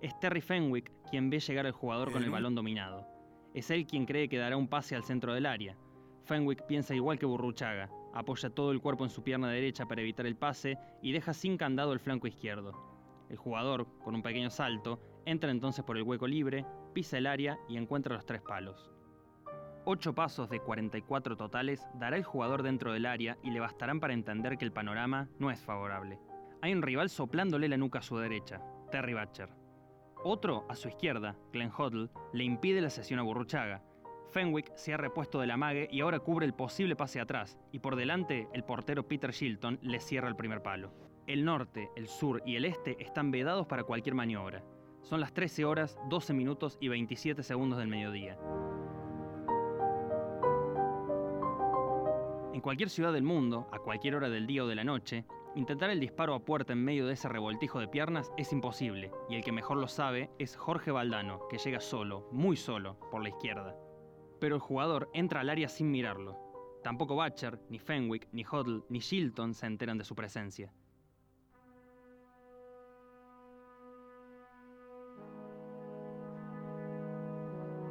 es Terry Fenwick quien ve llegar al jugador con el balón dominado. Es él quien cree que dará un pase al centro del área. Fenwick piensa igual que Burruchaga, apoya todo el cuerpo en su pierna derecha para evitar el pase y deja sin candado el flanco izquierdo. El jugador, con un pequeño salto, entra entonces por el hueco libre, pisa el área y encuentra los tres palos. Ocho pasos de 44 totales dará el jugador dentro del área y le bastarán para entender que el panorama no es favorable. Hay un rival soplándole la nuca a su derecha, Terry Butcher. Otro, a su izquierda, Glenn Hoddle, le impide la sesión a Burruchaga. Fenwick se ha repuesto del amague y ahora cubre el posible pase atrás, y por delante el portero Peter Shilton le cierra el primer palo. El norte, el sur y el este están vedados para cualquier maniobra. Son las 13 horas, 12 minutos y 27 segundos del mediodía. En cualquier ciudad del mundo, a cualquier hora del día o de la noche, intentar el disparo a puerta en medio de ese revoltijo de piernas es imposible, y el que mejor lo sabe es Jorge Valdano, que llega solo, muy solo, por la izquierda. Pero el jugador entra al área sin mirarlo. Tampoco Butcher, ni Fenwick, ni Hoddle, ni Shilton se enteran de su presencia.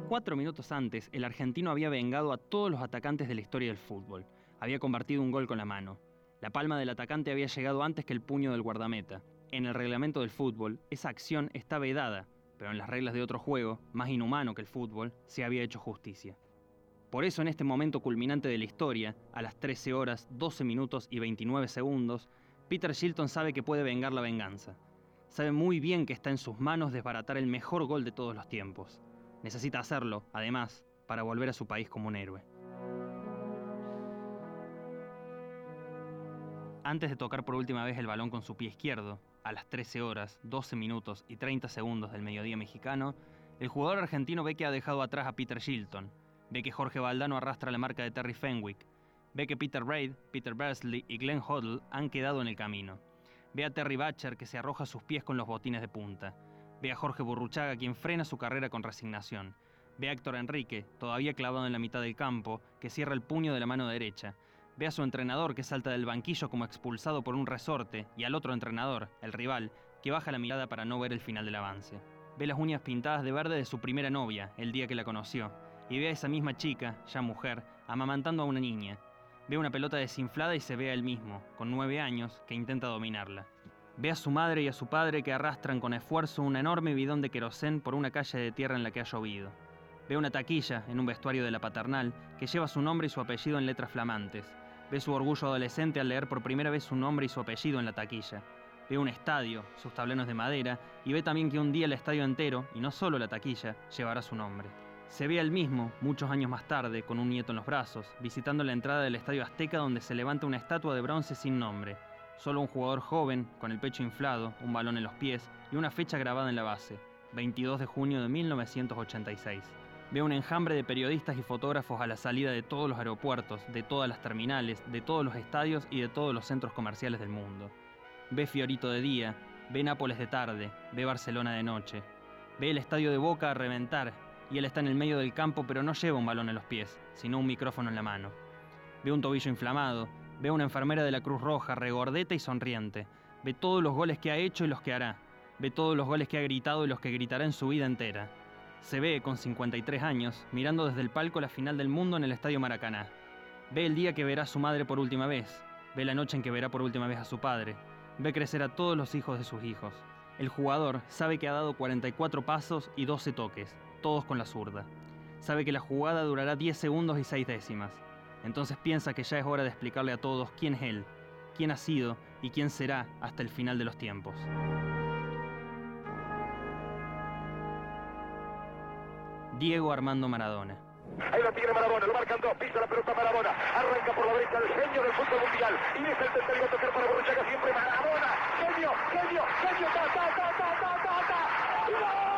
Cuatro minutos antes, el argentino había vengado a todos los atacantes de la historia del fútbol. Había convertido un gol con la mano. La palma del atacante había llegado antes que el puño del guardameta. En el reglamento del fútbol, esa acción está vedada, pero en las reglas de otro juego, más inhumano que el fútbol, se había hecho justicia. Por eso en este momento culminante de la historia, a las 13 horas, 12 minutos y 29 segundos, Peter Shilton sabe que puede vengar la venganza. Sabe muy bien que está en sus manos desbaratar el mejor gol de todos los tiempos. Necesita hacerlo, además, para volver a su país como un héroe. Antes de tocar por última vez el balón con su pie izquierdo, a las 13 horas, 12 minutos y 30 segundos del mediodía mexicano, el jugador argentino ve que ha dejado atrás a Peter Shilton, ve que Jorge Valdano arrastra la marca de Terry Fenwick, ve que Peter Reid, Peter Bersley y Glenn Hoddle han quedado en el camino, ve a Terry Butcher que se arroja a sus pies con los botines de punta, Ve a Jorge Burruchaga, quien frena su carrera con resignación. Ve a Héctor Enrique, todavía clavado en la mitad del campo, que cierra el puño de la mano derecha. Ve a su entrenador, que salta del banquillo como expulsado por un resorte, y al otro entrenador, el rival, que baja la mirada para no ver el final del avance. Ve las uñas pintadas de verde de su primera novia, el día que la conoció, y ve a esa misma chica, ya mujer, amamantando a una niña. Ve una pelota desinflada y se ve a él mismo, con nueve años, que intenta dominarla. Ve a su madre y a su padre que arrastran con esfuerzo un enorme bidón de querosén por una calle de tierra en la que ha llovido. Ve una taquilla en un vestuario de la paternal que lleva su nombre y su apellido en letras flamantes. Ve su orgullo adolescente al leer por primera vez su nombre y su apellido en la taquilla. Ve un estadio, sus tableros de madera, y ve también que un día el estadio entero, y no solo la taquilla, llevará su nombre. Se ve al mismo, muchos años más tarde, con un nieto en los brazos, visitando la entrada del Estadio Azteca donde se levanta una estatua de bronce sin nombre. Solo un jugador joven, con el pecho inflado, un balón en los pies y una fecha grabada en la base, 22 de junio de 1986. Ve un enjambre de periodistas y fotógrafos a la salida de todos los aeropuertos, de todas las terminales, de todos los estadios y de todos los centros comerciales del mundo. Ve Fiorito de día, ve Nápoles de tarde, ve Barcelona de noche. Ve el estadio de Boca a reventar y él está en el medio del campo pero no lleva un balón en los pies, sino un micrófono en la mano. Ve un tobillo inflamado, ve una enfermera de la Cruz Roja regordeta y sonriente. Ve todos los goles que ha hecho y los que hará. Ve todos los goles que ha gritado y los que gritará en su vida entera. Se ve, con 53 años, mirando desde el palco la final del mundo en el Estadio Maracaná. Ve el día que verá a su madre por última vez. Ve la noche en que verá por última vez a su padre. Ve crecer a todos los hijos de sus hijos. El jugador sabe que ha dado 44 pasos y 12 toques, todos con la zurda. Sabe que la jugada durará 10 segundos y 6 décimas. Entonces piensa que ya es hora de explicarle a todos quién es él, quién ha sido y quién será hasta el final de los tiempos. Diego Armando Maradona. Ahí lo tiene Maradona, lo marcan dos, pisa la pelota Maradona, arranca por la derecha el genio del fútbol mundial y es el tercero a tocar para Borruchaga siempre Maradona, genio, genio, genio, ta, ta, ta, ta, ta, ta, ta.